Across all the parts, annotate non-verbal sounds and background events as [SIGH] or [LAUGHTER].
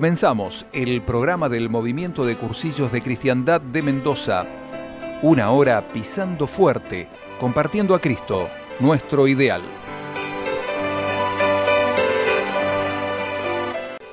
Comenzamos el programa del Movimiento de Cursillos de Cristiandad de Mendoza. Una hora pisando fuerte, compartiendo a Cristo, nuestro ideal.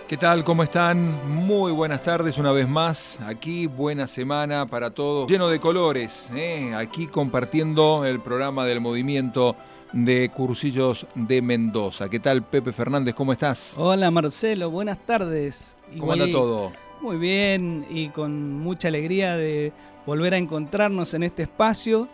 ¿Qué tal? ¿Cómo están? Muy buenas tardes una vez más. Aquí buena semana para todos, lleno de colores. ¿eh? Aquí compartiendo el programa del movimiento de Cursillos de Mendoza. ¿Qué tal, Pepe Fernández? ¿Cómo estás? Hola, Marcelo. Buenas tardes. ¿Cómo anda todo? Muy bien y con mucha alegría de volver a encontrarnos en este espacio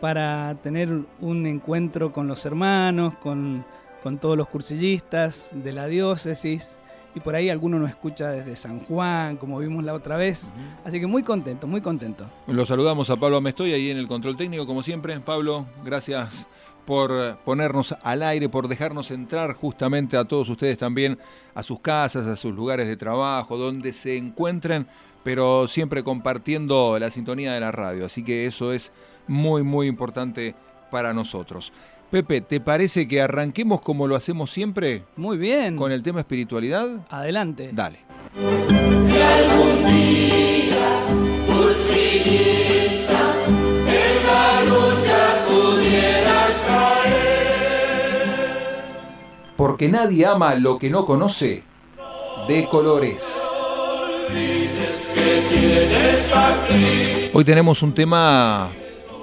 para tener un encuentro con los hermanos, con, con todos los cursillistas de la diócesis y por ahí alguno nos escucha desde San Juan, como vimos la otra vez. Así que muy contento, muy contento. Lo saludamos a Pablo Amestoy ahí en el control técnico, como siempre. Pablo, gracias por ponernos al aire, por dejarnos entrar justamente a todos ustedes también a sus casas, a sus lugares de trabajo, donde se encuentren, pero siempre compartiendo la sintonía de la radio. Así que eso es muy, muy importante para nosotros. Pepe, ¿te parece que arranquemos como lo hacemos siempre? Muy bien. Con el tema espiritualidad. Adelante. Dale. Si algún día, Porque nadie ama lo que no conoce de colores. Hoy tenemos un tema,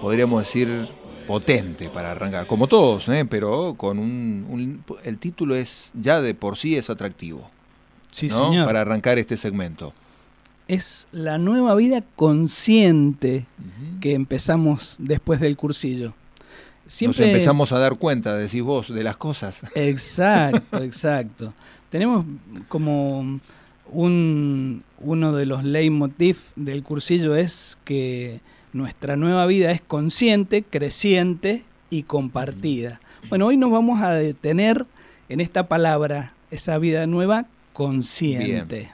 podríamos decir, potente para arrancar, como todos, ¿eh? pero con un, un- el título es ya de por sí es atractivo, Sí, ¿no? señor. Para arrancar este segmento. Es la nueva vida consciente que empezamos después del cursillo. Siempre Nos empezamos a dar cuenta, decís vos, de las cosas. Exacto, [LAUGHS] exacto. Tenemos como un, uno de los leitmotiv del cursillo es que nuestra nueva vida es consciente, creciente y compartida. Bueno, hoy nos vamos a detener en esta palabra, esa vida nueva consciente.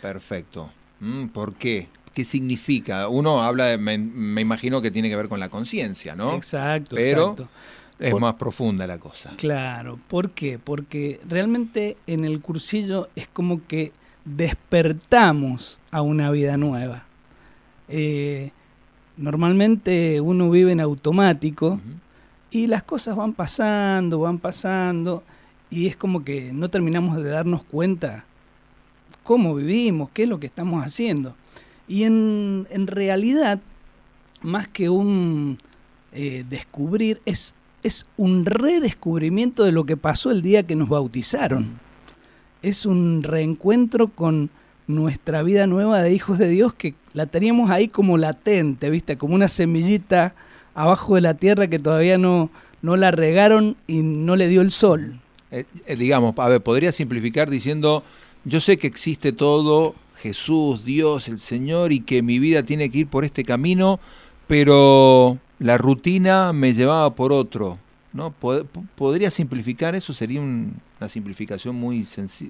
Perfecto. Mm, ¿Por qué? ¿Qué significa? Uno habla, de, me, me imagino que tiene que ver con la conciencia, ¿no? Exacto, Pero- exacto. Es Por- más profunda la cosa. Claro, ¿por qué? Porque realmente en el cursillo es como que despertamos a una vida nueva. Eh, normalmente uno vive en automático y las cosas van pasando, van pasando y es como que no terminamos de darnos cuenta cómo vivimos, qué es lo que estamos haciendo. Y en, en realidad, más que un eh, descubrir, es, es un redescubrimiento de lo que pasó el día que nos bautizaron. Es un reencuentro con nuestra vida nueva de hijos de Dios que la teníamos ahí como latente, ¿viste? Como una semillita abajo de la tierra que todavía no, no la regaron y no le dio el sol. Eh, eh, digamos, a ver, podría simplificar diciendo, yo sé que existe todo, Jesús, Dios, el Señor, y que mi vida tiene que ir por este camino, pero la rutina me llevaba por otro. ¿no? Pod- po- ¿Podría simplificar eso? ¿Sería un- una simplificación muy,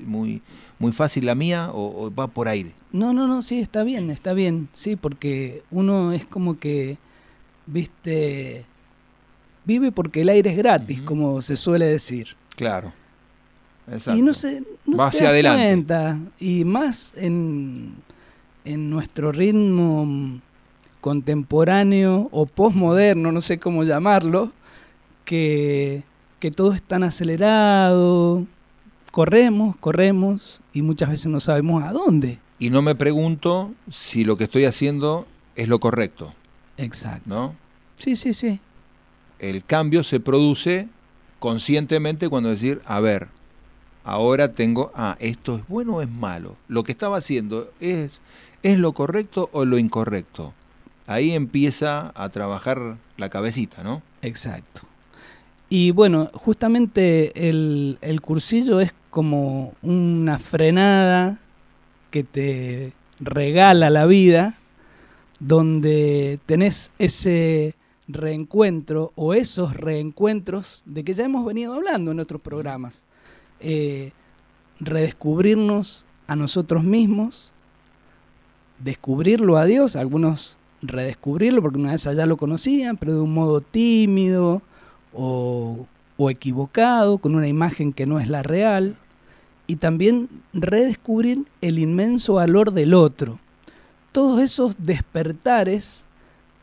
muy, muy fácil la mía o, o va por aire? No, no, no, sí, está bien, está bien, sí, porque uno es como que, viste, vive porque el aire es gratis, como se suele decir. Claro. Exacto. Y no se, no Va te hacia das adelante. cuenta, y más en, en nuestro ritmo contemporáneo o posmoderno, no sé cómo llamarlo, que, que todo es tan acelerado, corremos, corremos y muchas veces no sabemos a dónde. Y no me pregunto si lo que estoy haciendo es lo correcto, Exacto. ¿no? Sí, sí, sí. el cambio se produce conscientemente cuando decir, a ver, ahora tengo, ah, esto es bueno o es malo. Lo que estaba haciendo es, es lo correcto o lo incorrecto. Ahí empieza a trabajar la cabecita, ¿no? Exacto. Y bueno, justamente el, cursillo es como una frenada que te regala la vida, donde tenés ese reencuentro o esos reencuentros de que ya hemos venido hablando en otros programas. Eh, redescubrirnos a nosotros mismos, descubrirlo a Dios, algunos redescubrirlo porque una vez ya lo conocían, pero de un modo tímido o, o equivocado, con una imagen que no es la real. y también redescubrir el inmenso valor del otro. Todos esos despertares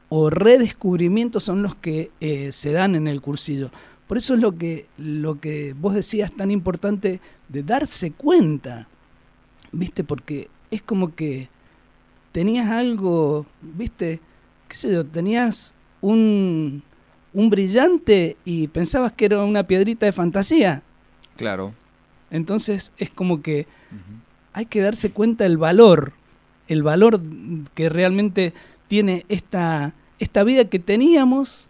o redescubrimientos son los que eh, se dan en el cursillo. Por eso es lo que, lo que vos decías tan importante de darse cuenta, ¿viste? Porque es como que tenías algo, ¿viste? ¿Qué sé yo? Tenías un, un brillante y pensabas que era una piedrita de fantasía. Claro. Entonces es como que hay que darse cuenta del valor, el valor que realmente tiene esta, esta vida que teníamos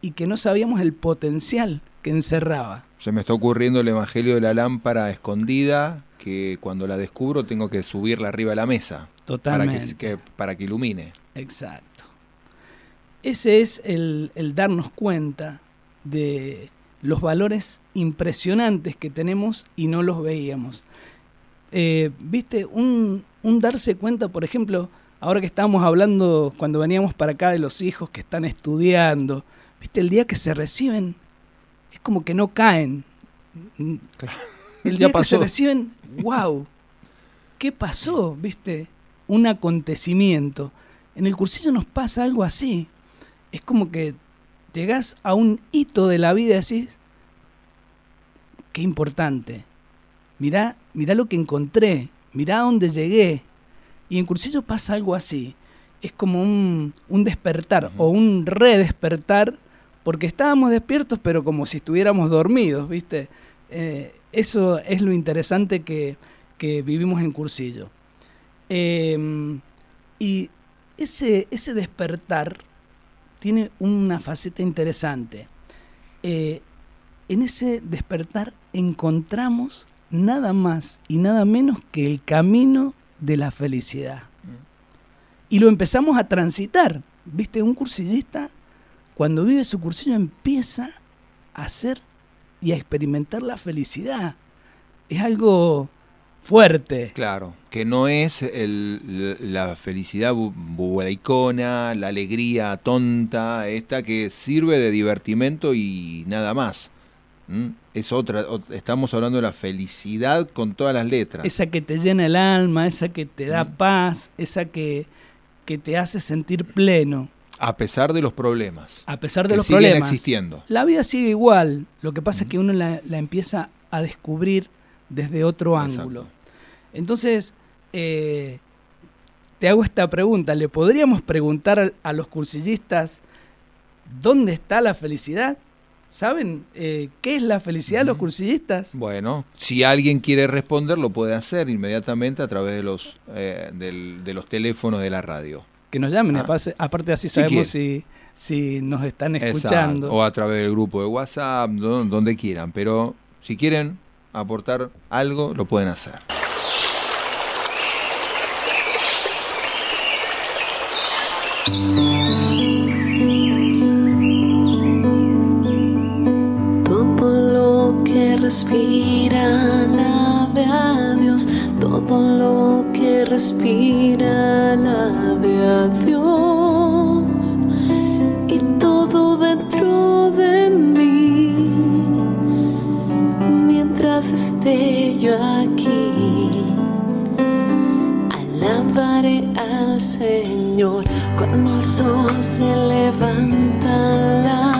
y que no sabíamos el potencial que encerraba. Se me está ocurriendo el Evangelio de la lámpara escondida, que cuando la descubro tengo que subirla arriba de la mesa. Totalmente. Para que, que- para que ilumine. Exacto. Ese es el, el darnos cuenta de los valores impresionantes que tenemos y no los veíamos. Eh, Viste, un, un darse cuenta, por ejemplo, ahora que estábamos hablando cuando veníamos para acá de los hijos que están estudiando, viste, el día que se reciben, es como que no caen. Claro. El [LAUGHS] Ya día que se reciben, wow, ¿qué pasó? ¿Viste? Un acontecimiento. En el cursillo nos pasa algo así. Es como que llegás a un hito de la vida y decís, qué importante. Mirá, mirá lo que encontré, mirá a dónde llegué. Y en cursillo pasa algo así. Es como un, un despertar o un redespertar, porque estábamos despiertos, pero como si estuviéramos dormidos, ¿viste? Eh, eso es lo interesante que, que vivimos en cursillo. Eh, y ese, ese despertar tiene una faceta interesante. Eh, en ese despertar encontramos nada más y nada menos que el camino de la felicidad. Y lo empezamos a transitar. ¿Viste? Un cursillista, cuando vive su cursillo, empieza a hacer y a experimentar la felicidad. Es algo fuerte. Claro, que no es el- la felicidad bu- bubulicona, la alegría tonta, esta que sirve de divertimento y nada más. ¿Mm? Es otra, ot- estamos hablando de la felicidad con todas las letras. Esa que te llena el alma, esa que te da Mm. paz, esa que, que te hace sentir pleno, A pesar de los problemas. a pesar de que los siguen problemas. existiendo. La vida sigue igual, lo que pasa es que uno la, la empieza a descubrir desde otro Exacto. ángulo. Entonces, eh, te hago esta pregunta, ¿le podríamos preguntar a, a los cursillistas dónde está la felicidad? ¿Saben eh, qué es la felicidad los Ujú. cursillistas? Bueno, si alguien quiere responder, lo puede hacer inmediatamente a través de los, eh, del- de los teléfonos de la radio. Que nos llamen, Ah. aparte, aparte así sabemos si, si nos están escuchando. Exacto, O a través del grupo de WhatsApp, do- donde quieran. Pero si quieren aportar algo, lo pueden hacer. Todo lo que respira, alabe a Todo lo que respira, alabe a Dios. Y todo dentro de mí, mientras esté yo aquí, alabaré al Señor. Cuando el sol se levanta, alabo a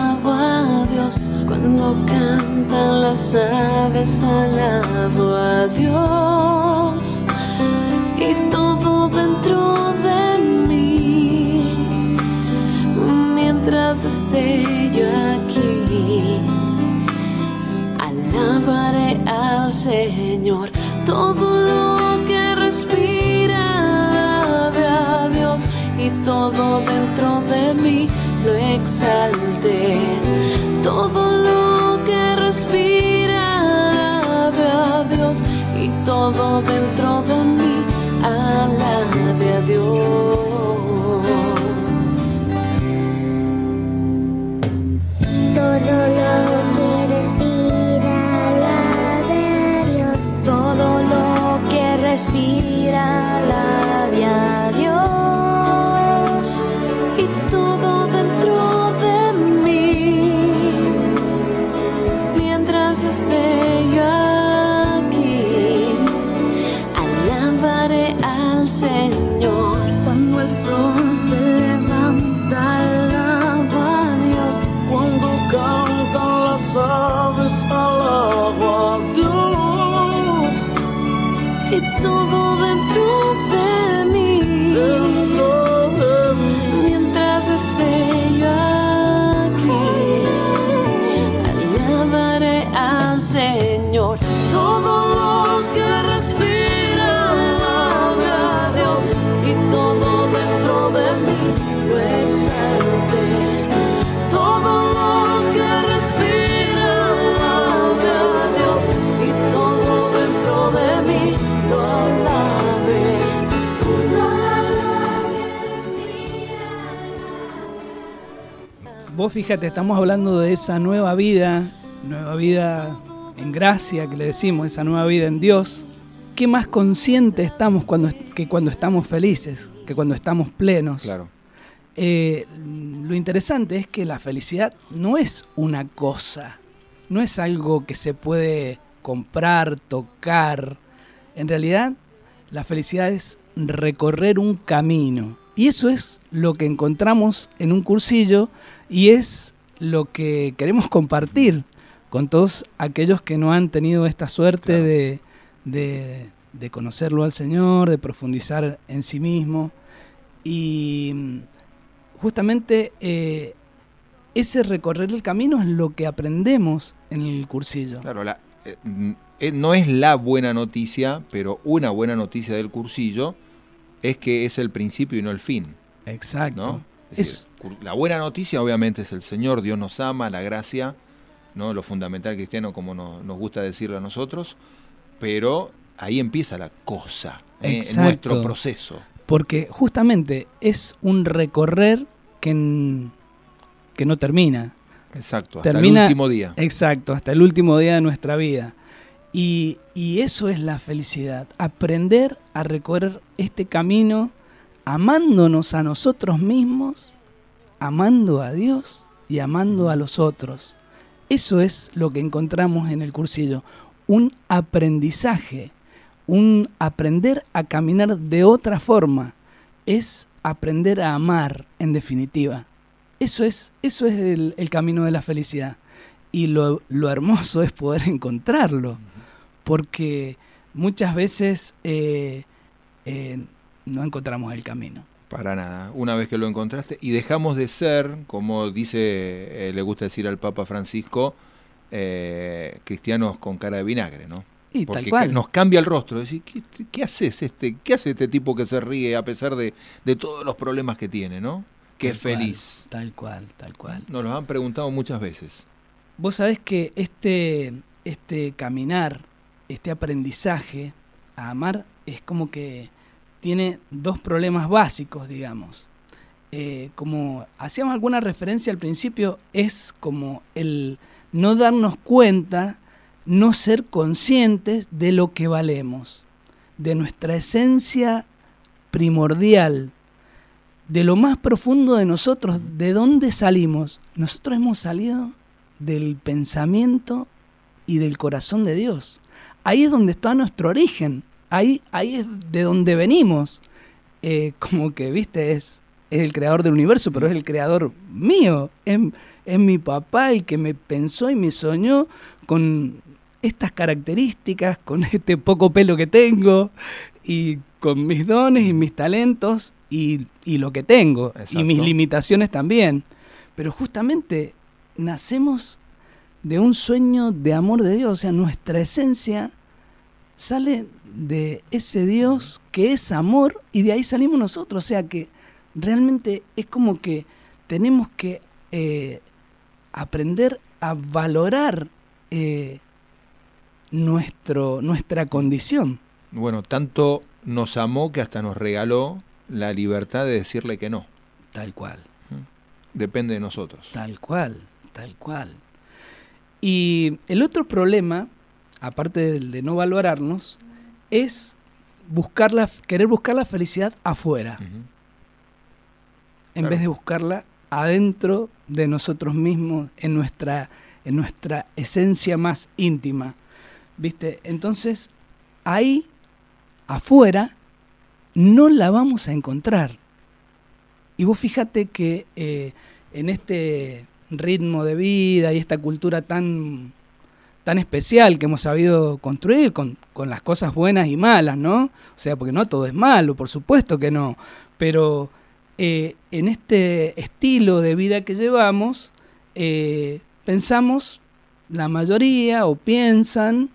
Cuando cantan las aves, alabo a Dios. Y todo dentro de mí, mientras esté yo aquí, alabaré al Señor. Todo lo que respira, alabe a Dios. Y todo dentro de mí lo exalte. Todo lo que respira, a Dios. Y todo dentro de mí, alabe fíjate, estamos hablando de esa nueva vida, nueva vida en gracia que le decimos, esa nueva vida en Dios. ¿Qué más consciente estamos cuando, que cuando estamos felices, que cuando estamos plenos? Claro. Eh, lo interesante es que la felicidad no es una cosa, no es algo que se puede comprar, tocar. En realidad, la felicidad es recorrer un camino. Y eso es lo que encontramos en un cursillo y es lo que queremos compartir con todos aquellos que no han tenido esta suerte Claro. de, de- de conocerlo al Señor, de profundizar en sí mismo. Y mm, justamente eh, ese recorrer el camino es lo que aprendemos en el cursillo. Claro, la- eh, mm, eh, no es la buena noticia, pero una buena noticia del cursillo es que es el principio y no el fin. Exacto. ¿no? Es decir, la buena noticia obviamente es el Señor, Dios nos ama, la gracia, ¿no? lo fundamental cristiano como no- nos gusta decirlo a nosotros, pero ahí empieza la cosa, ¿eh? en nuestro proceso. Porque justamente es un recorrer que, que no termina. Exacto, hasta Termina- el último día. Exacto, hasta el último día de nuestra vida. Y, eso es la felicidad, aprender a recorrer este camino amándonos a nosotros mismos, amando a Dios y amando a los otros. Eso es lo que encontramos en el cursillo, un aprendizaje, un aprender a caminar de otra forma, es aprender a amar en definitiva. Eso es, eso es el, camino de la felicidad. Y lo hermoso es poder encontrarlo, porque muchas veces eh, eh, no encontramos el camino. Para nada, una vez que lo encontraste y dejamos de ser, como dice, eh, le gusta decir al Papa Francisco, cristianos con cara de vinagre, ¿no? Y Porque tal cual. nos cambia el rostro. Decir, ¿qué, qué haces este? ¿Qué hace este tipo que se ríe a pesar de, de todos los problemas que tiene, no? Que Tal es cual, feliz. Tal cual, tal cual. Nos lo han preguntado muchas veces. Vos sabés que este, este caminar, este aprendizaje a amar es como que tiene dos problemas básicos, digamos. Eh, como hacíamos alguna referencia al principio, es como el no darnos cuenta, no ser conscientes de lo que valemos, de nuestra esencia primordial, de lo más profundo de nosotros, de dónde salimos. Nosotros hemos salido del pensamiento y del corazón de Dios. Ahí es donde está nuestro origen, ahí, ahí es de donde venimos. Eh, como que, viste, es, es el creador del universo, pero es el creador mío. Es, es mi papá el que me pensó y me soñó con estas características, con [LAUGHS] este poco pelo que tengo y con mis dones y mis talentos y, y lo que tengo y mis limitaciones también. Pero justamente nacemos de un sueño de amor de Dios, o sea, nuestra esencia sale de ese Dios que es amor y de ahí salimos nosotros, o sea que realmente es como que tenemos que eh, aprender a valorar eh, nuestro, nuestra condición. Bueno, tanto nos amó que hasta nos regaló la libertad de decirle que no. Tal cual. Depende de nosotros. Tal cual, tal cual. Y el otro problema, aparte del de no valorarnos, es buscar la, querer buscar la felicidad afuera, en Claro. vez de buscarla adentro de nosotros mismos, en nuestra, en nuestra esencia más íntima. ¿Viste? Entonces, ahí, afuera, no la vamos a encontrar. Y vos fíjate que eh, en este ritmo de vida y esta cultura tan, tan especial que hemos sabido construir con, con las cosas buenas y malas, ¿no? O sea, porque no todo es malo, por supuesto que no, pero eh, en este estilo de vida que llevamos, eh, pensamos, la mayoría o piensan,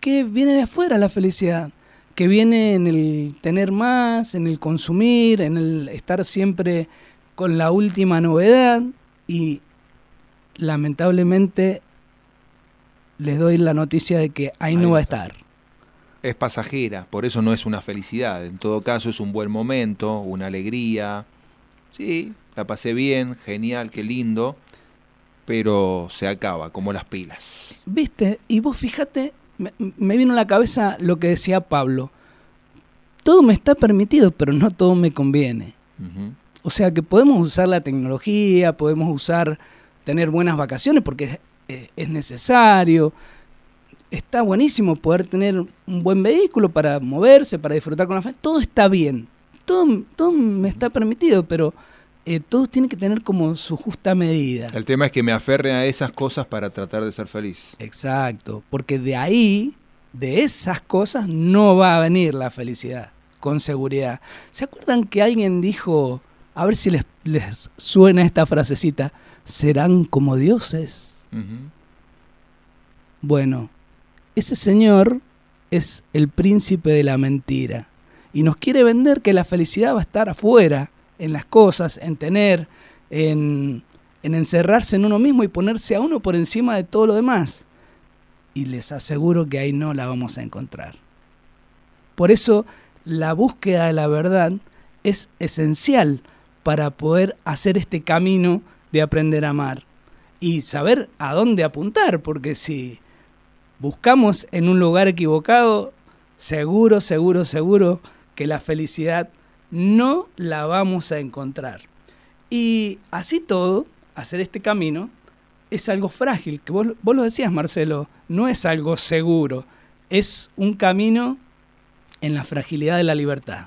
que viene de afuera la felicidad, que viene en el tener más, en el consumir, en el estar siempre con la última novedad y lamentablemente les doy la noticia de que ahí, Ahí no va a estar. Es pasajera, por eso no es una felicidad. En todo caso es un buen momento, una alegría. Sí, la pasé bien, genial, qué lindo, pero se acaba, como las pilas. ¿Viste? Y vos fíjate, me, me vino a la cabeza lo que decía Pablo. Todo me está permitido, pero no todo me conviene. O sea que podemos usar la tecnología, podemos usar tener buenas vacaciones porque es, eh, es necesario. Está buenísimo poder tener un buen vehículo para moverse, para disfrutar con la familia. Todo está bien. Todo, todo me está permitido, pero eh, todo tiene que tener como su justa medida. El tema es que me aferre a esas cosas para tratar de ser feliz. Exacto, porque de ahí, de esas cosas, no va a venir la felicidad, con seguridad. ¿Se acuerdan que alguien dijo, a ver si les, les suena esta frasecita, serán como dioses? Bueno, ese señor es el príncipe de la mentira y nos quiere vender que la felicidad va a estar afuera, en las cosas, en tener, en, en encerrarse en uno mismo y ponerse a uno por encima de todo lo demás. Y les aseguro que ahí no la vamos a encontrar. Por eso la búsqueda de la verdad es esencial para poder hacer este camino de aprender a amar y saber a dónde apuntar, porque si buscamos en un lugar equivocado, seguro, seguro, seguro que la felicidad no la vamos a encontrar. Y así todo, hacer este camino es algo frágil, que vos, vos lo decías, Marcelo, no es algo seguro, es un camino en la fragilidad de la libertad.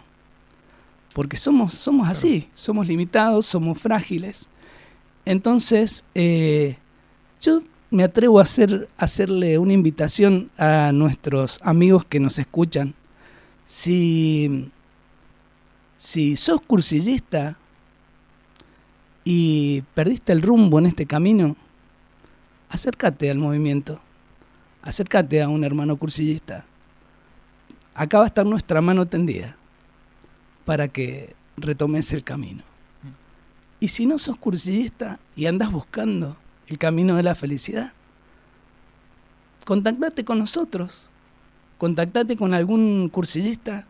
Porque somos, somos así, somos limitados, somos frágiles. Entonces, eh, yo me atrevo a, hacer, hacerle una invitación a nuestros amigos que nos escuchan. Si, si sos cursillista y perdiste el rumbo en este camino, acércate al movimiento, acércate a un hermano cursillista. Acá va a estar nuestra mano tendida para que retomes el camino. Y si no sos cursillista y andas buscando el camino de la felicidad, contactate con nosotros, contactate con algún cursillista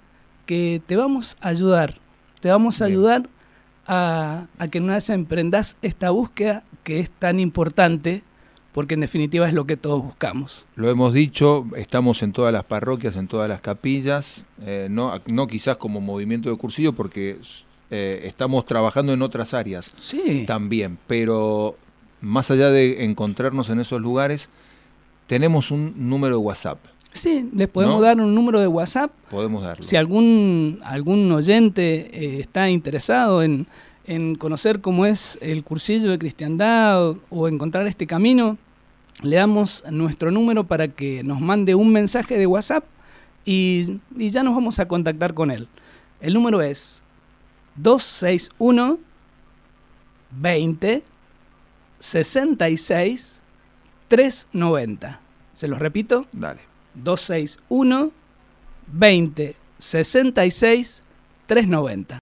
que te vamos a ayudar, te vamos a Bien. ayudar a, a que una vez emprendas esta búsqueda que es tan importante, porque en definitiva es lo que todos buscamos. Lo hemos dicho, estamos en todas las parroquias, en todas las capillas, eh, no, no quizás como movimiento de cursillo porque eh, estamos trabajando en otras áreas Sí, también, pero más allá de encontrarnos en esos lugares, tenemos un número de WhatsApp, sí, les podemos ¿No? dar un número de WhatsApp podemos darlo. Si algún, algún oyente eh, está interesado en, en conocer cómo es el cursillo de cristiandad o, o encontrar este camino, le damos nuestro número para que nos mande un mensaje de WhatsApp y, y ya nos vamos a contactar con él. El número es 261 20 66 390. Se los repito, Dale. 261 20 66 390.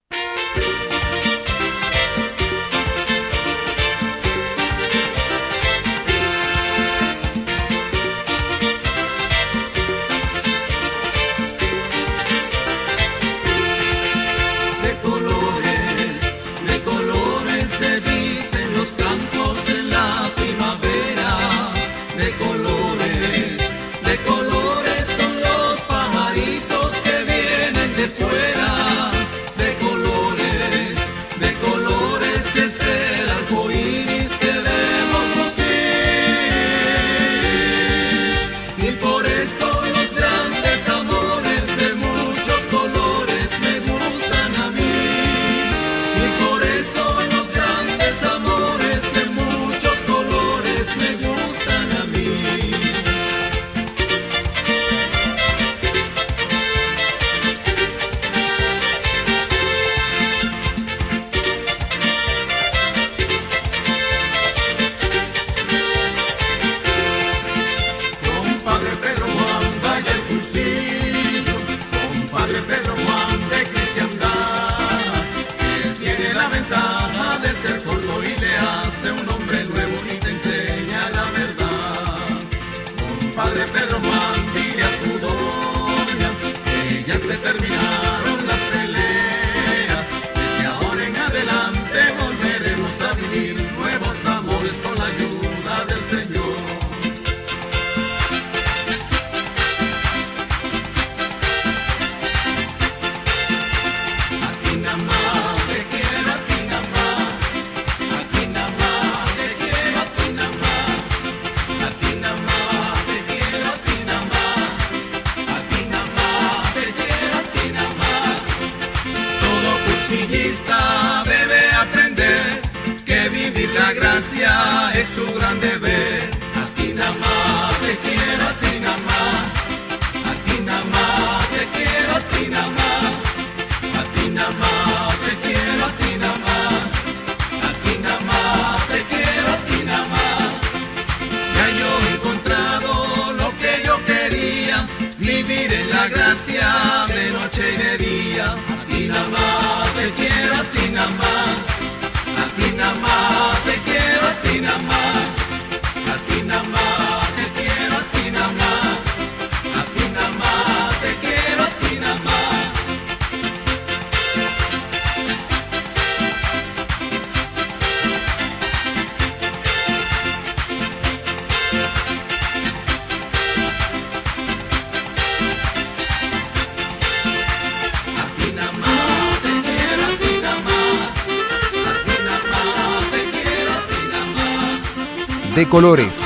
De Colores,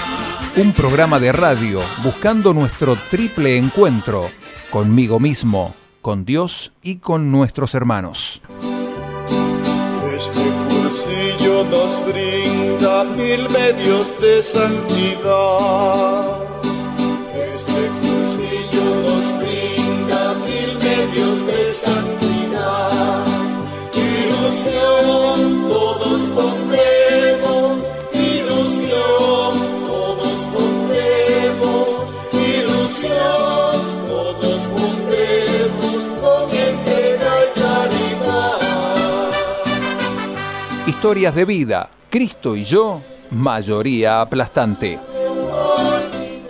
un programa de radio buscando nuestro triple encuentro conmigo mismo, con Dios y con nuestros hermanos. Este cursillo nos brinda mil medios de santidad. Historias de vida, Cristo y yo, mayoría aplastante.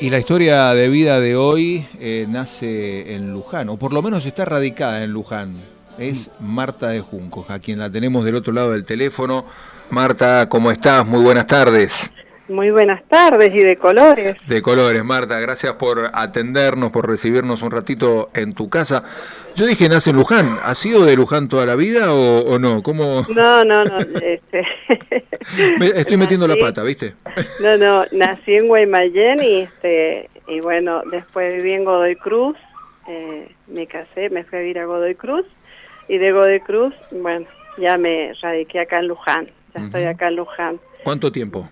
Y la historia de vida de hoy eh, nace en Luján, o por lo menos está radicada en Luján. Es Marta de Juncos, a quien la tenemos del otro lado del teléfono. Marta, ¿cómo estás? Muy buenas tardes. Muy buenas tardes y de colores. De colores, Marta, gracias por atendernos, por recibirnos un ratito en tu casa. Yo dije, nace en Luján. ¿Ha sido de Luján toda la vida o, o no? ¿Cómo? No, no, no. este, [LAUGHS] Me- estoy metiendo la pata, ¿viste? [LAUGHS] No, no, nací en Guaymallén y, este, y bueno, después viví en Godoy Cruz, eh, me casé, me fui a vivir a Godoy Cruz y de Godoy Cruz, bueno, ya me radiqué acá en Luján, ya estoy acá en Luján. ¿Cuánto tiempo?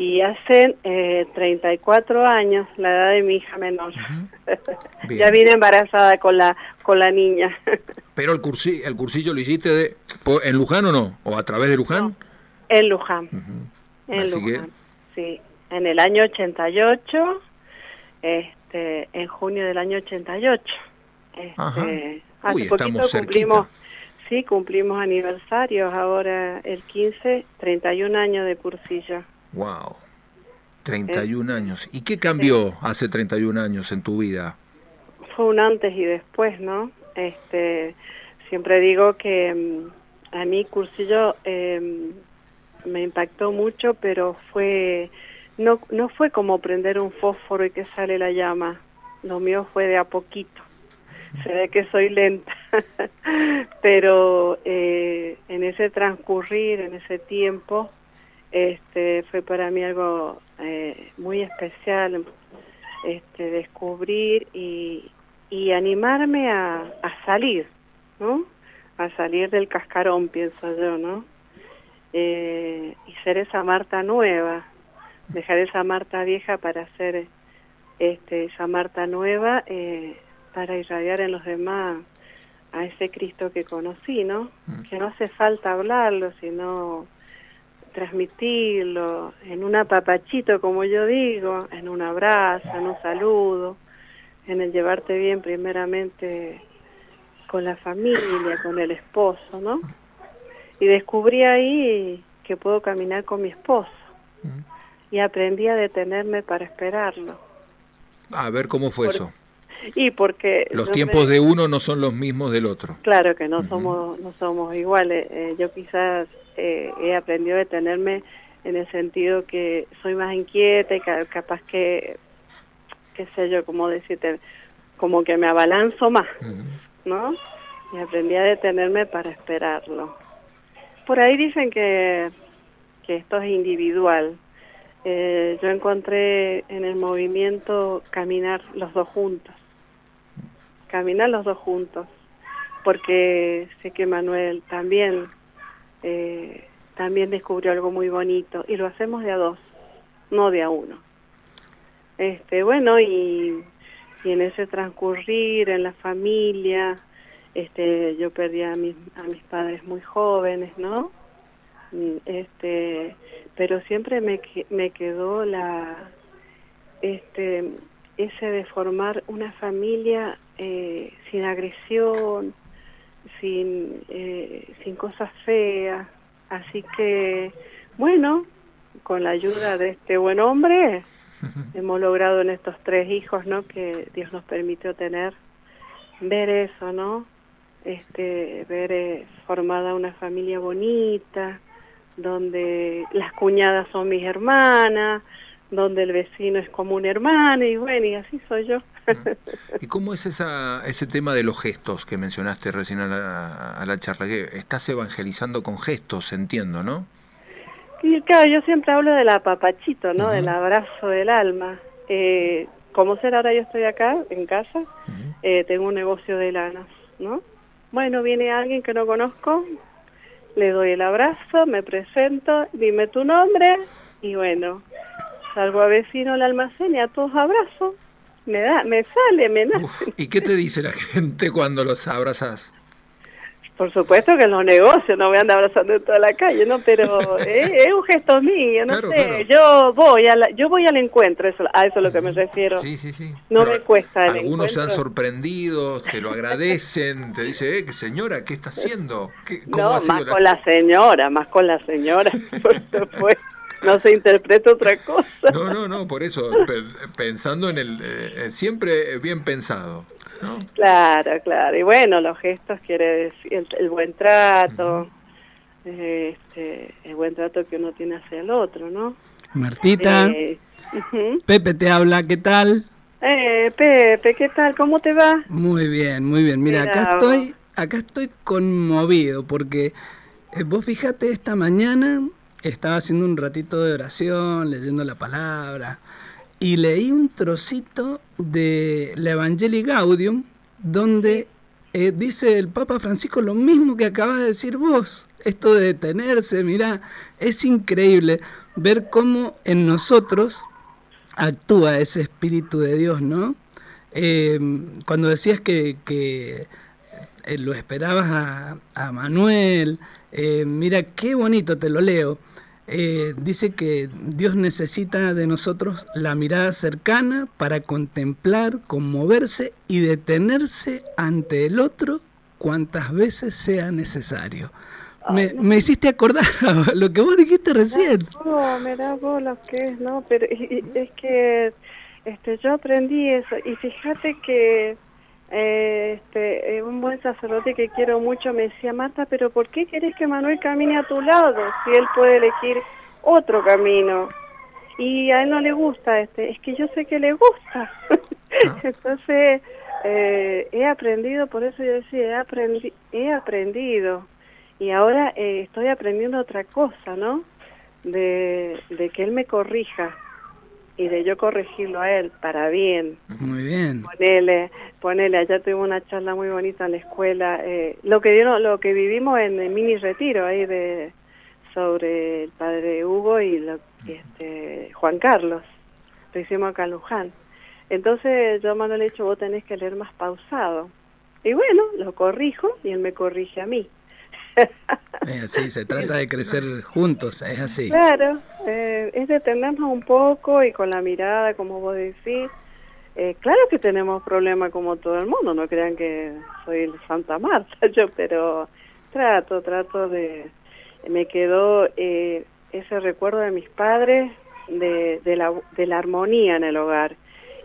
Y hace eh, 34 años, la edad de mi hija menor. [LAUGHS] Ya vine embarazada con la, con la niña. [LAUGHS] Pero el, cursi, el cursillo lo hiciste de, en Luján o no? ¿O a través de Luján? En Luján. En Así que- Luján. Sí, en el año 88, este, en junio del año 88. Este, Ajá. hace Uy, poquito estamos cerquita. cumplimos, sí, cumplimos aniversarios ahora el 15, 31 años de cursillo. Wow. 31 años. ¿Y qué cambió hace 31 años en tu vida? Fue un antes y después, ¿no? Este, siempre digo que mm, a mí cursillo eh, me impactó mucho, pero fue no no fue como prender un fósforo y que sale la llama. Lo mío fue de a poquito. Se ve que soy lenta, [LAUGHS] pero eh, en ese transcurrir, en ese tiempo, este fue para mí algo eh, muy especial este descubrir y, y animarme a, a salir no a salir del cascarón pienso yo no Eh, y ser esa Marta nueva dejar esa Marta vieja para ser este esa Marta nueva eh, para irradiar en los demás a ese Cristo que conocí no que no hace falta hablarlo sino transmitirlo en un apapachito, como yo digo, en un abrazo, en un saludo, en el llevarte bien primeramente con la familia, con el esposo, ¿no? Y descubrí ahí que puedo caminar con mi esposo y aprendí a detenerme para esperarlo. A ver cómo fue Por- eso. Y porque Los tiempos me- de uno no son los mismos del otro. Claro que no somos no somos iguales. Eh, yo quizás eh, he aprendido a detenerme en el sentido que soy más inquieta y ca- capaz que, qué sé yo, como decirte, como que me abalanzo más, ¿no? Y aprendí a detenerme para esperarlo. Por ahí dicen que, que esto es individual. Eh, yo encontré en el movimiento caminar los dos juntos caminar los dos juntos, porque sé que Manuel también eh, también descubrió algo muy bonito y lo hacemos de a dos, no de a uno. Este, bueno, y, y en ese transcurrir en la familia, este, yo perdí a mis, a mis padres muy jóvenes, ¿no? Este, pero siempre me, me quedó la, este, ese de formar una familia eh, sin agresión, sin, eh, sin cosas feas. Así que, bueno, con la ayuda de este buen hombre, [LAUGHS] hemos logrado en estos tres hijos, ¿no? Que Dios nos permitió tener, ver eso, ¿no? Este, ver eh, formada una familia bonita, donde las cuñadas son mis hermanas, donde el vecino es como un hermano, y bueno, y así soy yo. ¿Y cómo es esa, ese tema de los gestos que mencionaste recién a la, a la charla? Que estás evangelizando con gestos, entiendo, ¿no? Y claro, yo siempre hablo del apapachito, ¿no? Del abrazo del alma. Eh, como ser ahora yo estoy acá, en casa, eh, tengo un negocio de lanas, ¿no? Bueno, viene alguien que no conozco, le doy el abrazo, me presento, dime tu nombre, y bueno, salgo a vecino al almacén y a todos abrazo. Me da, me sale, me nace. Uf, ¿Y qué te dice la gente cuando los abrazas? Por supuesto que en los negocios no voy a andar abrazando en toda la calle, ¿no? Pero es, [LAUGHS] es un gesto mío, no Claro, sé. claro. Yo voy a la- yo voy al encuentro, eso, a eso es lo que me refiero. Sí, sí, sí. No Pero me cuesta el Algunos se han sorprendido, te lo agradecen, te dice, eh, señora, ¿qué está haciendo? ¿Qué- ¿Cómo No, ha sido más la- con la señora, más con la señora, [LAUGHS] por supuesto. No se interpreta otra cosa. No, no, no, por eso, pe- pensando en el, eh, eh, siempre bien pensado, ¿no? Claro, claro. Y bueno, los gestos quiere decir el, el buen trato, eh, este, el buen trato que uno tiene hacia el otro, ¿no? Martita, Eh. Pepe te habla, ¿qué tal? Eh, Pepe, ¿qué tal? ¿Cómo te va? Muy bien, muy bien. Mira, acá estoy, acá estoy conmovido porque eh, vos fíjate, esta mañana estaba haciendo un ratito de oración, leyendo la palabra, y leí un trocito de la Evangelii Gaudium, donde eh, dice el Papa Francisco lo mismo que acabas de decir vos. Esto de detenerse, mira, es increíble ver cómo en nosotros actúa ese espíritu de Dios, ¿no? Eh, cuando decías que, eh, lo esperabas a, a Manuel, eh, mira qué bonito, te lo leo. Eh, dice que Dios necesita de nosotros la mirada cercana para contemplar, conmoverse y detenerse ante el otro cuantas veces sea necesario. Me, me hiciste acordar a [LAUGHS] lo que vos dijiste recién. Oh, mirá vos lo que es, ¿no? Pero es que este, yo aprendí eso y fíjate que eh, este, eh, un buen sacerdote que quiero mucho me decía, Marta, pero ¿por qué querés que Manuel camine a tu lado si él puede elegir otro camino? Y a él no le gusta este, es que yo sé que le gusta. [LAUGHS] Entonces, eh, he aprendido, por eso yo decía, he, aprendi he aprendido y ahora eh, estoy aprendiendo otra cosa, ¿no? De, de que él me corrija y de yo corregirlo a él para bien. Muy bien. Ponele, ponele, allá tuvimos una charla muy bonita en la escuela, eh, lo que dieron, lo que vivimos en el mini retiro ahí de sobre el padre Hugo y lo, este Juan Carlos, lo hicimos acá en Luján. Entonces yo Manuel le he dicho, vos tenés que leer más pausado. Y bueno, lo corrijo y él me corrige a mí. [LAUGHS] Es así, se trata de crecer juntos, es así. Claro, eh, es detenernos un poco y con la mirada, como vos decís. Eh, claro que tenemos problemas como todo el mundo, no crean que soy el Santa Marta [LAUGHS] yo, pero trato, trato de... Me quedó eh, ese recuerdo de mis padres, de, de, la, de la armonía en el hogar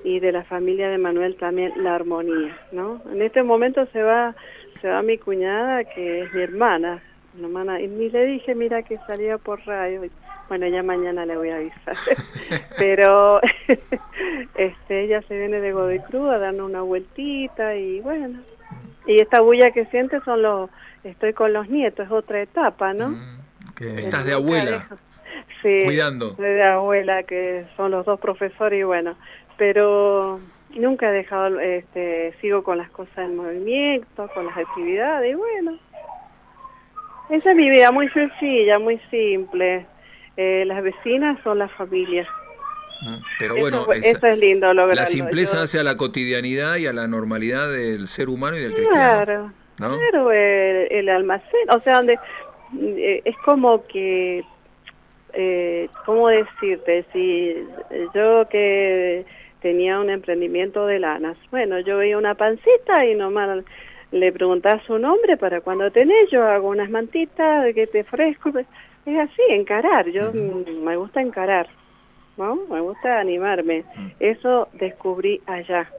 y de la familia de Manuel también la armonía, ¿no? En este momento se va se va mi cuñada que es mi hermana, mi hermana y ni le dije mira que salía por radio, bueno ya mañana le voy a avisar, [LAUGHS] pero [LAUGHS] este ella se viene de Godoy Cruz a darnos una vueltita y bueno y esta bulla que siente son los estoy con los nietos es otra etapa, ¿no? Mm, Estás de abuela, Sí, cuidando. soy de abuela, que son los dos profesores y bueno, pero nunca he dejado, este, sigo con las cosas del movimiento, con las actividades y bueno, Esa es mi vida, muy sencilla, muy simple. Eh, las vecinas son la familia. ¿no? Pero bueno, eso, esa- es lindo lograrlo. la simpleza Yo- hace a la cotidianidad y a la normalidad del ser humano y del cristiano. Claro, ¿no? claro, el, el almacén, o sea, donde eh, es como que, eh, ¿cómo decirte? Si yo que tenía un emprendimiento de lanas, bueno, yo veía una pancita y nomás le preguntaba su nombre para cuando tenés, yo hago unas mantitas que te ofrezco, es así, encarar, yo mm, me gusta encarar, ¿no? Me gusta animarme, eso descubrí allá.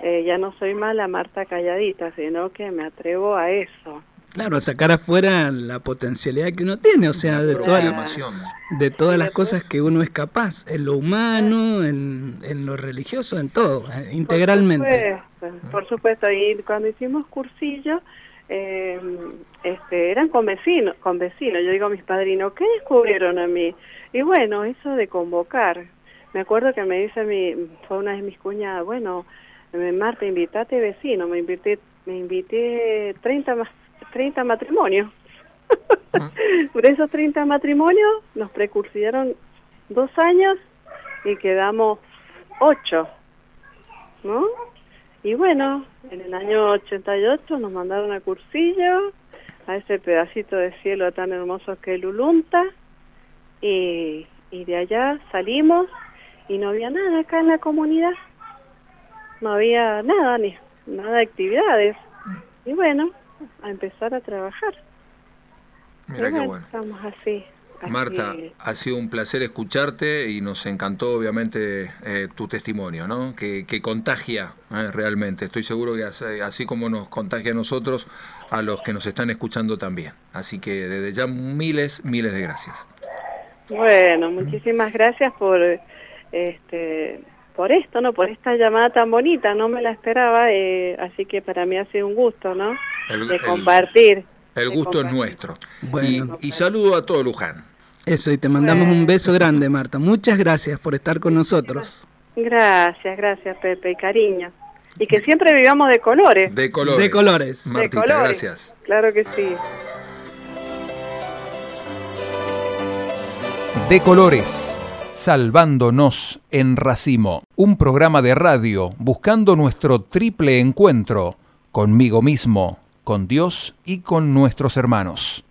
Eh, ya no soy más la Marta calladita, sino que me atrevo a eso. Claro, a sacar afuera la potencialidad que uno tiene, o sea, de todas las, Proclamación. de todas las cosas que uno es capaz, en lo humano, en, en lo religioso, en todo, eh, integralmente. Por supuesto, por supuesto. Y cuando hicimos cursillo, eh, este, eran con vecinos, con vecinos. Yo digo a mis padrinos, ¿qué descubrieron a mí? Y bueno, eso de convocar. Me acuerdo que me dice mi, fue una de mis cuñadas, bueno, eh, Marta, invitate vecino. Me invité, me invité 30, ma- 30 matrimonios. [LAUGHS] Por esos 30 matrimonios nos precursaron dos años y quedamos ocho. ¿no? Y bueno, en el año 88 nos mandaron a cursillo, a ese pedacito de cielo tan hermoso que es Lulunta, y, y de allá salimos y no había nada acá en la comunidad, no había nada, ni nada de actividades. Y bueno, a empezar a trabajar. Mira qué bueno. Estamos así. así. Marta, ha sido un placer escucharte y nos encantó obviamente eh, tu testimonio, ¿no? Que, que contagia eh, realmente. Estoy seguro que así, así como nos contagia a nosotros, a los que nos están escuchando también. Así que desde ya miles, miles de gracias. Bueno, muchísimas gracias por este por esto, ¿no? Por esta llamada tan bonita, no me la esperaba, eh, así que para mí ha sido un gusto, ¿no? El- de compartir. El de gusto es nuestro. Bueno. Y, y saludo a todo Luján. Eso, y te mandamos un beso grande, Marta. Muchas gracias por estar con nosotros. Gracias, gracias Pepe y cariño. Y que siempre vivamos de colores. De colores. De colores. De Martita, colores. gracias. Claro que sí. De colores. Salvándonos en racimo. Un programa de radio buscando nuestro triple encuentro conmigo mismo, con Dios y con nuestros hermanos.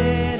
Que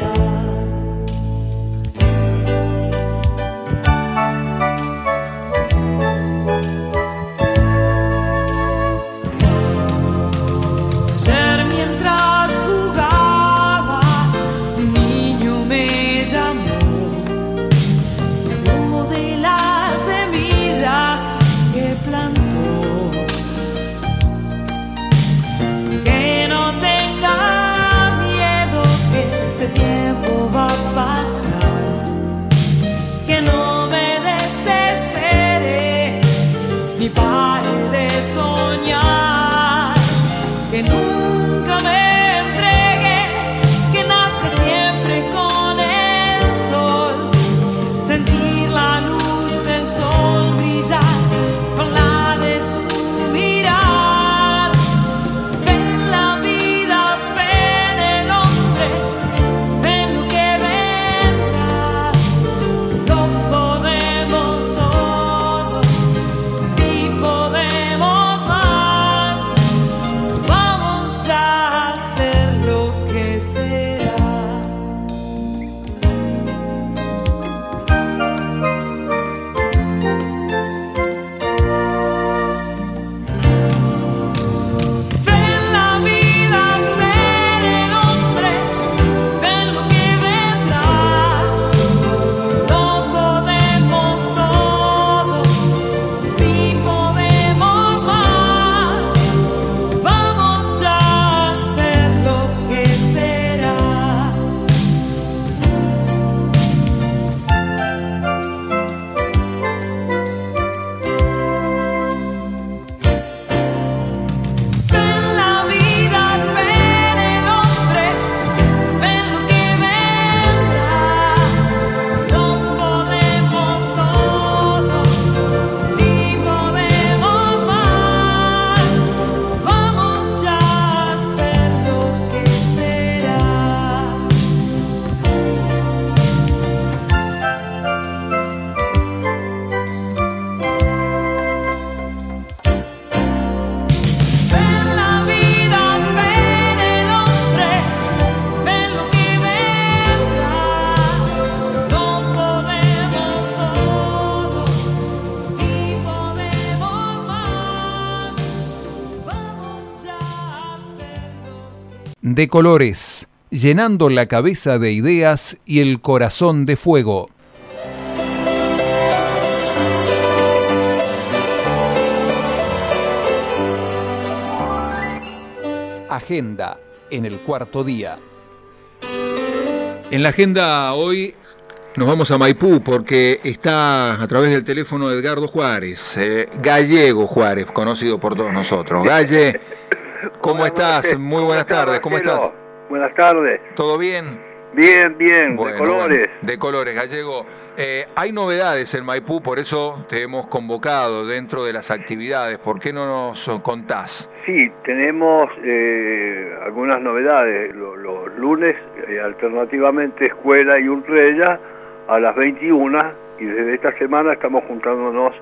de colores, llenando la cabeza de ideas y el corazón de fuego. Agenda en el cuarto día. En la agenda hoy nos vamos a Maipú porque está a través del teléfono Edgardo Juárez, eh, gallego Juárez, conocido por todos nosotros. Galle, ¿cómo estás? buenas- Muy buenas tardes, ¿cómo estás? Buenas tardes. ¿Todo bien? Bien, bien, Bueno, de colores. bueno, de colores, gallego. Eh, hay novedades en Maipú, por eso te hemos convocado dentro de las actividades. ¿Por qué no nos contás? Sí, tenemos eh, algunas novedades. Lo- Los, lunes, eh, alternativamente, Escuela y Urreya a las 21 y desde esta semana estamos juntándonos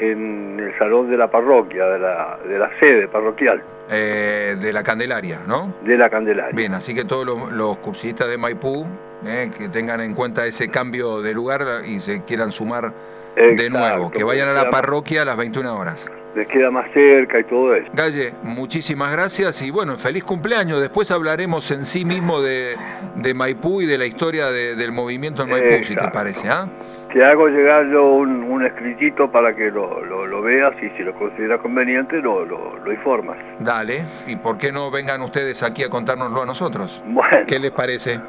en el salón de la parroquia, de la, de la sede parroquial, Eh, de la Candelaria, ¿no? de la Candelaria. Bien, así que todos los, los cursistas de Maipú eh, que tengan en cuenta ese cambio de lugar y se quieran sumar de nuevo, que vayan a la parroquia a las 21 horas. Les queda más cerca y todo eso. Galle, muchísimas gracias y bueno, feliz cumpleaños. Después hablaremos en sí mismo de, de Maipú y de la historia de- del movimiento en Maipú, si te Exacto. parece. ¿ah? Te hago llegar yo un, un escritito para que lo, lo, lo veas y si lo consideras conveniente lo, lo, lo informas. Dale, y por qué no vengan ustedes aquí a contárnoslo a nosotros. Bueno, ¿Qué les parece?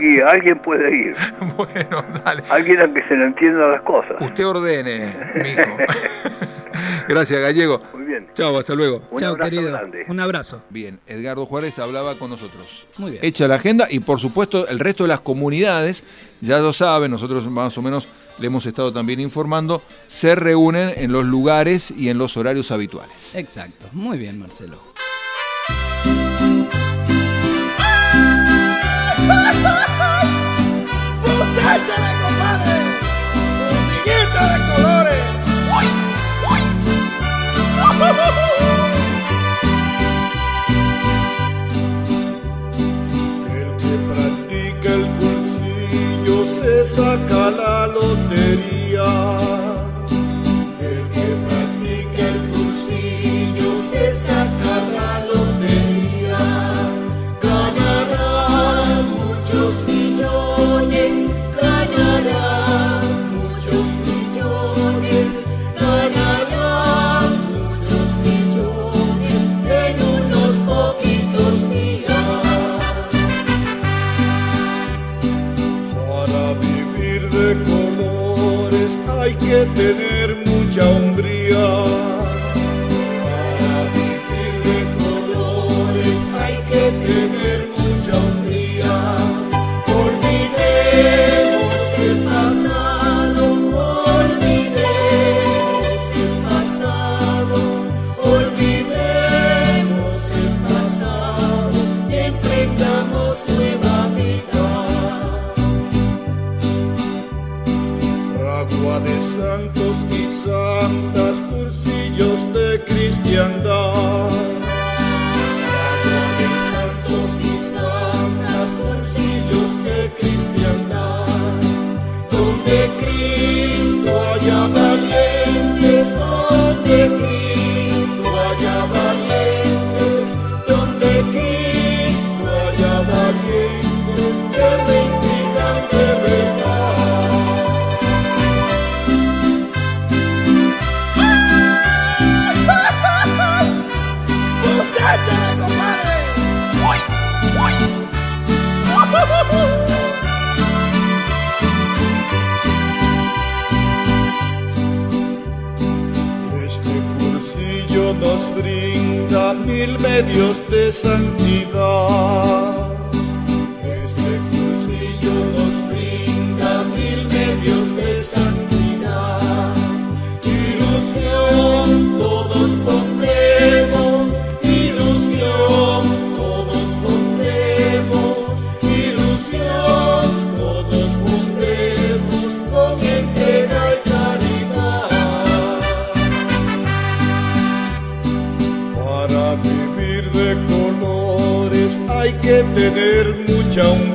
y alguien puede ir, [LAUGHS] bueno, dale. alguien a que se le entiendan las cosas. Usted ordene, mijo. [LAUGHS] [LAUGHS] Gracias, Gallego. Muy bien. Chao, hasta luego. Un Chao, abrazo querido. grande. Un abrazo. Bien, Edgardo Juárez hablaba con nosotros. Muy bien. Hecha la agenda y por supuesto el resto de las comunidades, ya lo saben, nosotros más o menos le hemos estado también informando, se reúnen en los lugares y en los horarios habituales. Exacto. Muy bien, Marcelo. Coséchale, compadre, de colores. El que practica el cursillo se saca la lotería. El que practica el cursillo se saca la lotería. Que tener mucha hombría.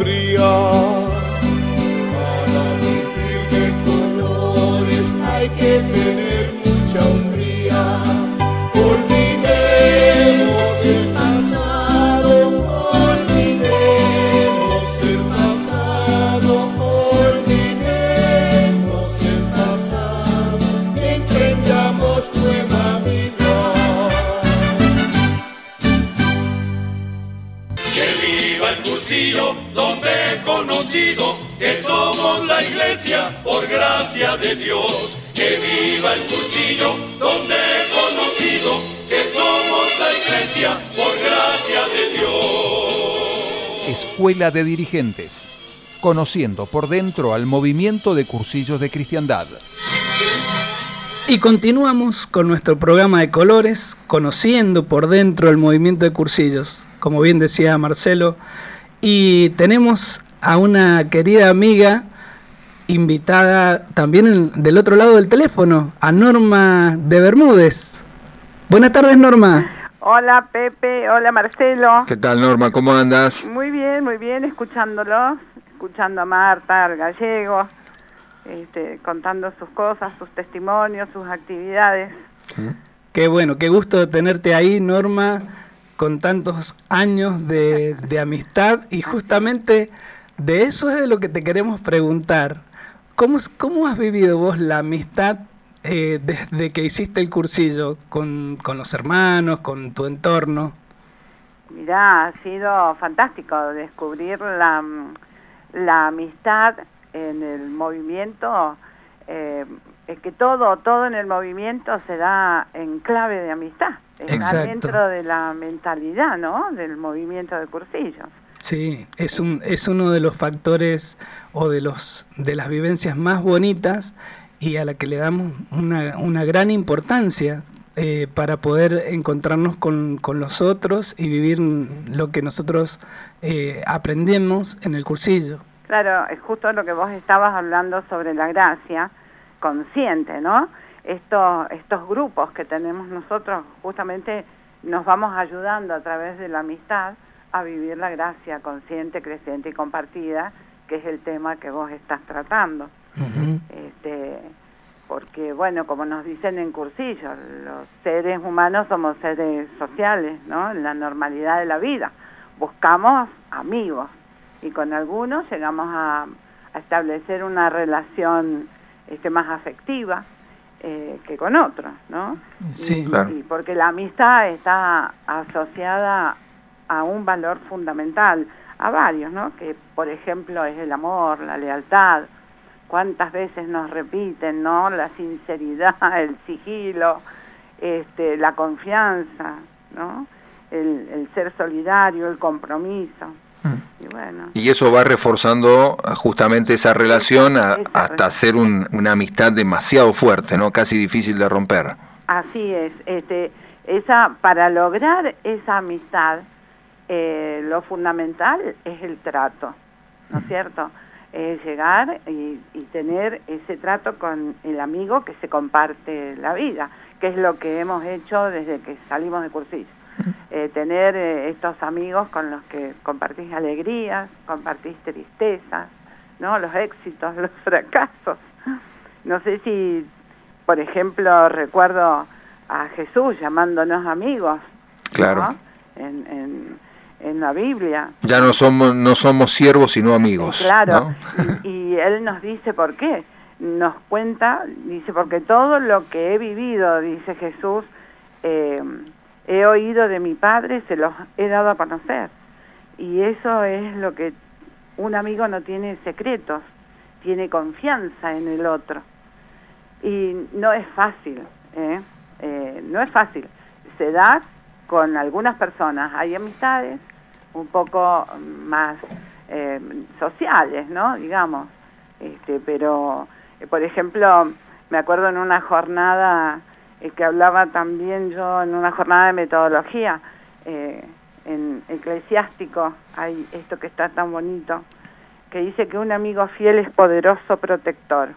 Mucha que somos la iglesia por gracia de Dios. Que viva el cursillo, donde he conocido que somos la iglesia por gracia de Dios. Escuela de Dirigentes. Conociendo por dentro al movimiento de cursillos de cristiandad. Y continuamos con nuestro programa de colores, conociendo por dentro el movimiento de cursillos, como bien decía Marcelo. Y tenemos a una querida amiga invitada también en- del otro lado del teléfono, a Norma de Bermúdez. Buenas tardes, Norma. Hola Pepe, hola Marcelo. ¿Qué tal, Norma? ¿Cómo andas? Muy bien, muy bien, escuchándolos, escuchando a Marta, al gallego, este, contando sus cosas, sus testimonios, sus actividades. Qué bueno, qué gusto tenerte ahí, Norma, con tantos años de, de amistad y justamente de eso es de lo que te queremos preguntar. ¿Cómo, cómo has vivido vos la amistad eh, desde que hiciste el cursillo con, con los hermanos, con tu entorno? Mirá, ha sido fantástico descubrir la, mm, la amistad en el movimiento, eh, es que todo, todo en el movimiento se da en clave de amistad, está dentro de la mentalidad, ¿no?, del movimiento de cursillos. Sí, es, un, es uno de los factores o de, los, de las vivencias más bonitas y a la que le damos una, una gran importancia eh, para poder encontrarnos con, con los otros y vivir lo que nosotros eh, aprendemos en el cursillo. Claro, es justo lo que vos estabas hablando sobre la gracia consciente, ¿no? Estos, estos grupos que tenemos nosotros justamente nos vamos ayudando a través de la amistad a vivir la gracia consciente, creciente y compartida, que es el tema que vos estás tratando. Este, porque, bueno, como nos dicen en cursillo, los seres humanos somos seres sociales, ¿no? En la normalidad de la vida. Buscamos amigos y con algunos llegamos a, a establecer una relación este, más afectiva eh, que con otros, ¿no? Sí, y, claro. y porque la amistad está asociada a un valor fundamental, a varios, ¿no? Que por ejemplo es el amor, la lealtad, cuántas veces nos repiten, ¿no? La sinceridad, [LAUGHS] el sigilo, este, la confianza, ¿no? El, el ser solidario, el compromiso. Y bueno, Y eso va reforzando ah, justamente esa relación a- hasta hacer un- una amistad demasiado fuerte, ¿no? Casi difícil de romper. Así es, este, esa, para lograr esa amistad, eh, lo fundamental es el trato, ¿no es cierto? Es llegar y, y tener ese trato con el amigo que se comparte la vida, que es lo que hemos hecho desde que salimos de cursillo. Eh, tener eh, estos amigos con los que compartís alegrías, compartís tristezas, ¿no? Los éxitos, [LAUGHS] los fracasos. No sé si por ejemplo, recuerdo a Jesús llamándonos amigos. Claro. ¿no? En, en, en la Biblia. Ya no somos, no somos siervos, sino amigos. Claro. ¿no? Y, y Él nos dice por qué. Nos cuenta, dice, porque todo lo que he vivido, dice Jesús, eh, he oído de mi Padre, se los he dado a conocer. Y eso es lo que un amigo no tiene secretos, tiene confianza en el otro. Y no es fácil, ¿eh? Eh, no es fácil. Se da con algunas personas. Hay amistades un poco más eh, sociales, ¿no? Digamos. Este, pero, eh, por ejemplo, me acuerdo en una jornada eh, que hablaba también yo, en una jornada de metodología, eh, en eclesiástico, hay esto que está tan bonito, que dice que un amigo fiel es poderoso protector.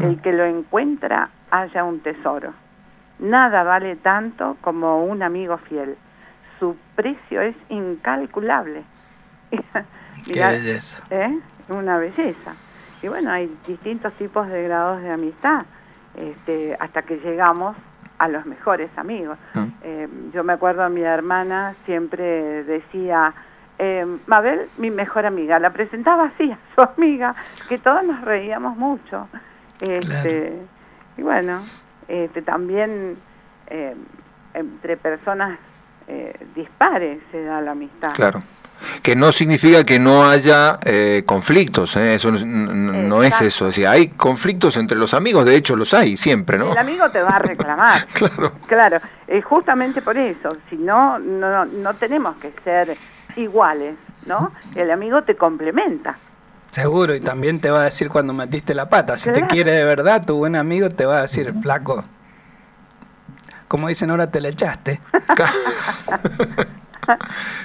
El que lo encuentra haya un tesoro. Nada vale tanto como un amigo fiel. Su precio es incalculable. Mirá, belleza. ¿eh? Una belleza. Y bueno, hay distintos tipos de grados de amistad, este, hasta que llegamos a los mejores amigos. Eh, yo me acuerdo, mi hermana siempre decía, eh, Mabel, mi mejor amiga, la presentaba así a su [LAUGHS] amiga, que todos nos reíamos mucho. Este, Y bueno, este, también eh, entre personas eh, dispares se da la amistad. Claro. Que no significa que no haya eh, conflictos, ¿eh? eso no, es eso. Es decir, hay conflictos entre los amigos, de hecho los hay siempre, ¿no? El amigo te va a reclamar. [LAUGHS] Claro. Claro, eh, justamente por eso, si no, no, no tenemos que ser iguales, ¿no? El amigo te complementa. Seguro, y también te va a decir cuando metiste la pata. Si te quiere de verdad, tu buen amigo te va a decir, flaco, como dicen ahora, te le echaste. [LAUGHS]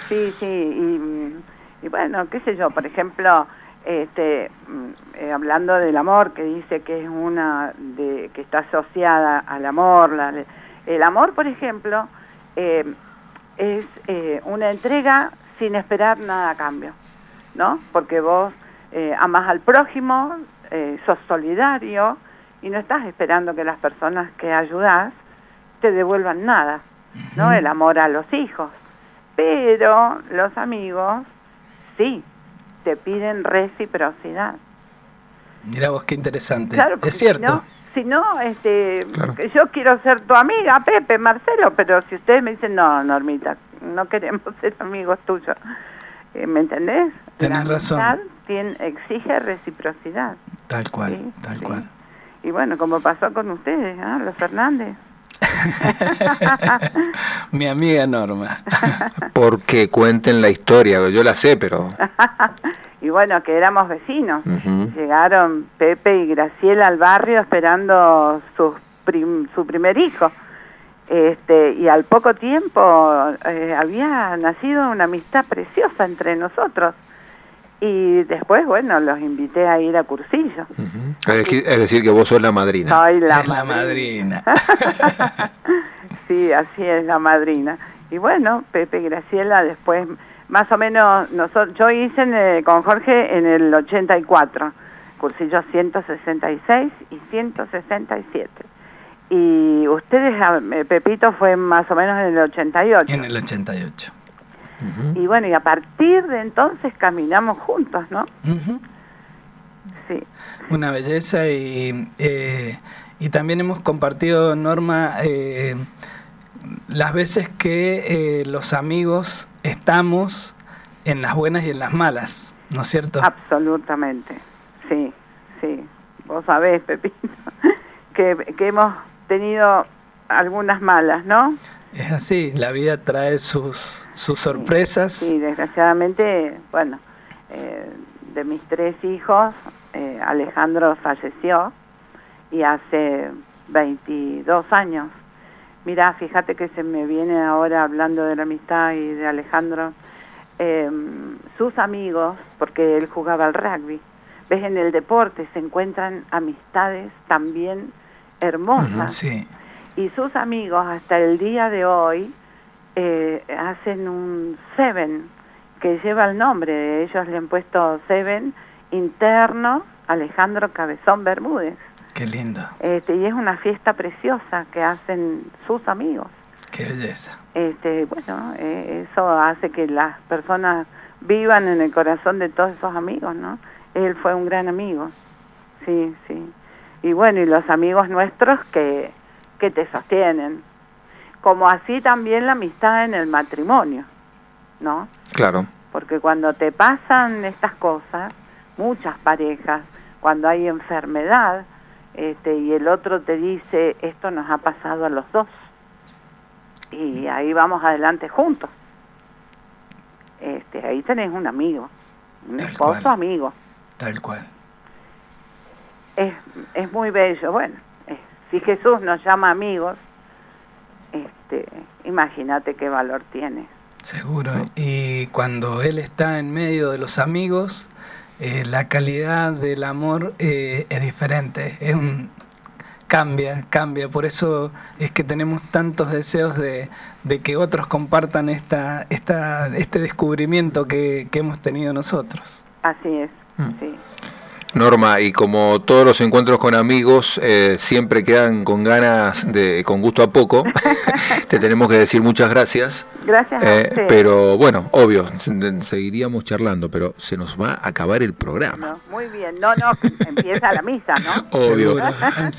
sí, sí, y, y bueno, qué sé yo, por ejemplo, este, mm, eh, hablando del amor, que dice que es una de que está asociada al amor, la- el amor, por ejemplo, eh, es eh, una entrega sin esperar nada a cambio, ¿no? Porque vos eh, amas al prójimo, sos solidario y no estás esperando que las personas que ayudás te devuelvan nada, ¿no? El amor a los hijos. Pero los amigos, sí, te piden reciprocidad. Mira vos qué interesante. Claro, es cierto. Si no, si no, este, Claro. yo quiero ser tu amiga, Pepe, Marcelo, pero si ustedes me dicen, no, Normita, no queremos ser amigos tuyos, Eh, ¿me entendés? Tenés La razón. tiene- exige reciprocidad. Tal cual, Sí, tal sí. cual. Y bueno, como pasó con ustedes, ¿ah? los Fernández. [LAUGHS] Mi amiga Norma. Porque cuenten la historia, yo la sé, pero... [LAUGHS] y bueno, que éramos vecinos. Llegaron Pepe y Graciela al barrio esperando su, prim- su primer hijo. Este, y al poco tiempo eh, había nacido una amistad preciosa entre nosotros. Y después, bueno, los invité a ir a cursillo. Es decir, es decir, que vos sos la madrina. Soy la Es la madrina. [LAUGHS] sí, así es la madrina. Y bueno, Pepe Graciela después, más o menos, nosotros, yo hice en, eh, con Jorge en el 84, cursillos 166 y 167. Y ustedes, ah, Pepito fue más o menos en el 88. En el 88. Y bueno, y a partir de entonces caminamos juntos, ¿no? Sí. Una belleza y, eh, y también hemos compartido, Norma, eh, las veces que eh, los amigos estamos en las buenas y en las malas, ¿no es cierto? Absolutamente, sí, sí. Vos sabés, Pepito, [LAUGHS] que, que hemos tenido algunas malas, ¿no? Es así, la vida trae sus, sus sorpresas. Sí, desgraciadamente, bueno, eh, de mis tres hijos, eh, Alejandro falleció y hace 22 años. Mira, fíjate que se me viene ahora hablando de la amistad y de Alejandro, eh, sus amigos, porque él jugaba al rugby. Ves, en el deporte se encuentran amistades también hermosas Sí, y sus amigos hasta el día de hoy eh, hacen un Seven que lleva el nombre. De ellos le han puesto Seven interno Alejandro Cabezón Bermúdez. Qué lindo, este y es una fiesta preciosa que hacen sus amigos. Qué belleza. este bueno eh, eso hace que las personas vivan en el corazón de todos esos amigos no él fue un gran amigo. Sí sí. Y bueno y los amigos nuestros que que te sostienen como así también la amistad en el matrimonio no Claro. porque cuando te pasan estas cosas muchas parejas cuando hay enfermedad este y el otro te dice esto nos ha pasado a los dos y ahí vamos adelante juntos este ahí tenés un amigo un Tal esposo cual. amigo Tal cual. es es muy bello bueno eh, si Jesús nos llama amigos este imagínate qué valor tiene Seguro. Y cuando él está en medio de los amigos, eh, la calidad del amor eh, es diferente. Es un cambia, cambia. Por eso es que tenemos tantos deseos de, de que otros compartan esta, esta, este descubrimiento que, que hemos tenido nosotros. así es Mm. sí Norma, y como todos los encuentros con amigos eh, siempre quedan con ganas de, con gusto a poco, [LAUGHS] te tenemos que decir muchas gracias. Gracias a Eh, usted. pero bueno, obvio, se- seguiríamos charlando, pero se nos va a acabar el programa. Muy bien, no, no, empieza la misa, ¿no? [LAUGHS] Obvio,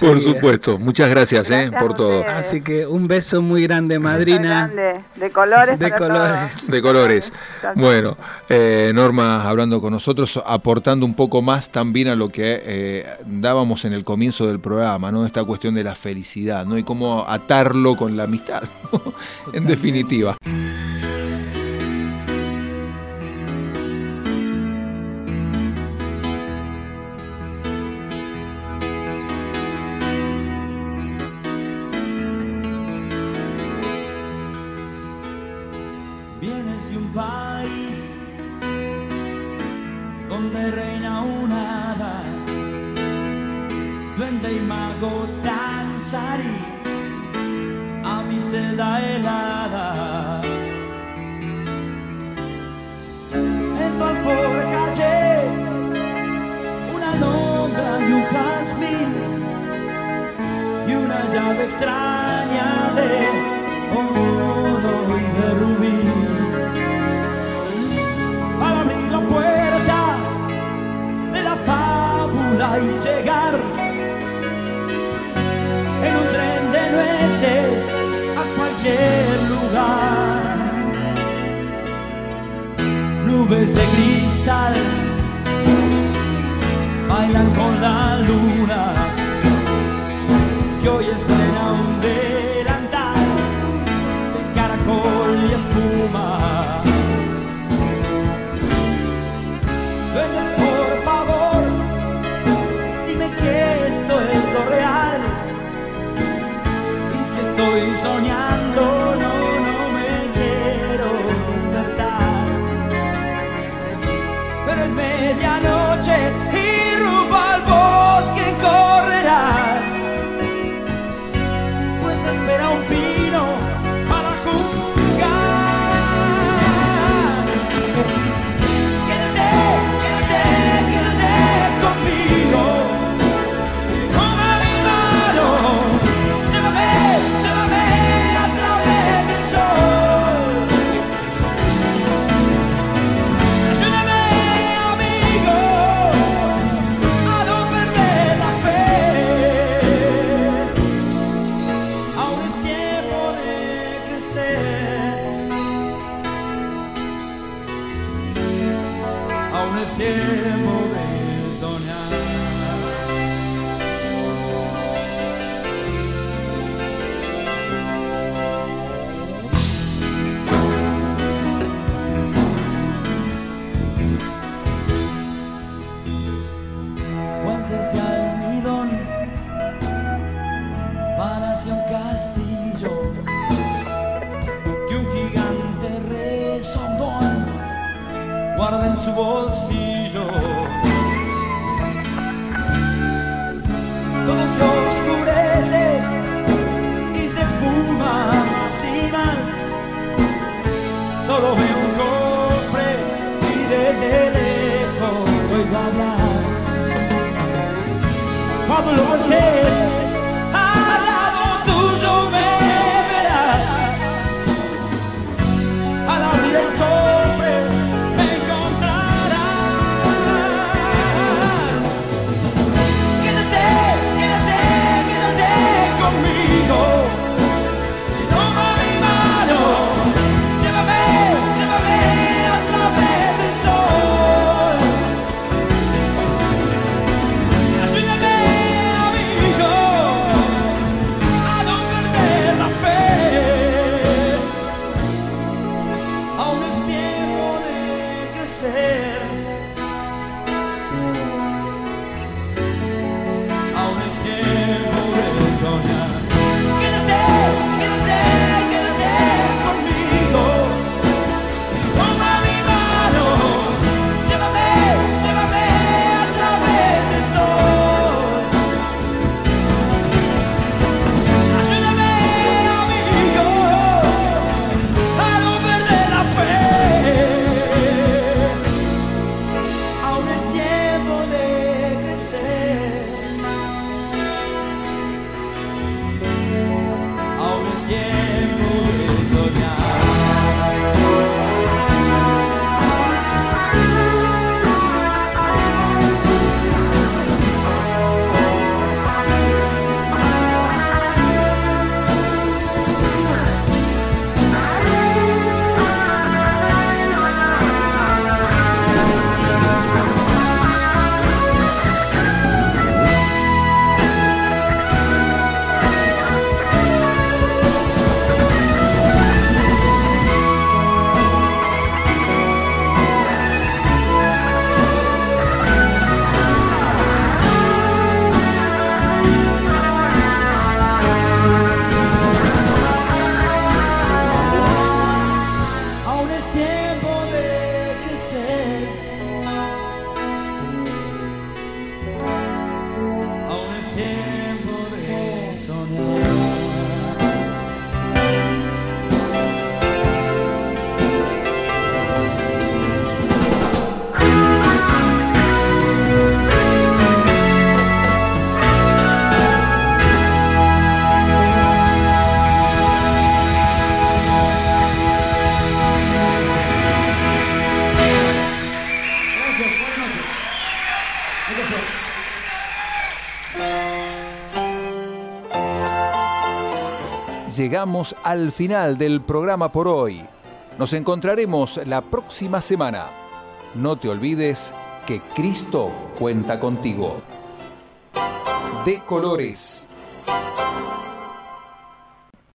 por supuesto. Muchas gracias, eh, por todo. Así que un beso muy grande, madrina. Grande, de colores De para colores. todos. De colores. Bueno, eh, Norma hablando con nosotros, aportando un poco más también a lo que eh, dábamos en el comienzo del programa, ¿no? Esta cuestión de la felicidad, ¿no? Y cómo atarlo con la amistad, ¿no? [LAUGHS] en definitiva. Extraña de oro y de rubí. Para abrir la puerta de la fábula y llegar en un tren de nueces a cualquier lugar. Nubes de cristal bailan con la luna llegamos al final del programa por hoy. Nos encontraremos la próxima semana. No te olvides que Cristo cuenta contigo. De colores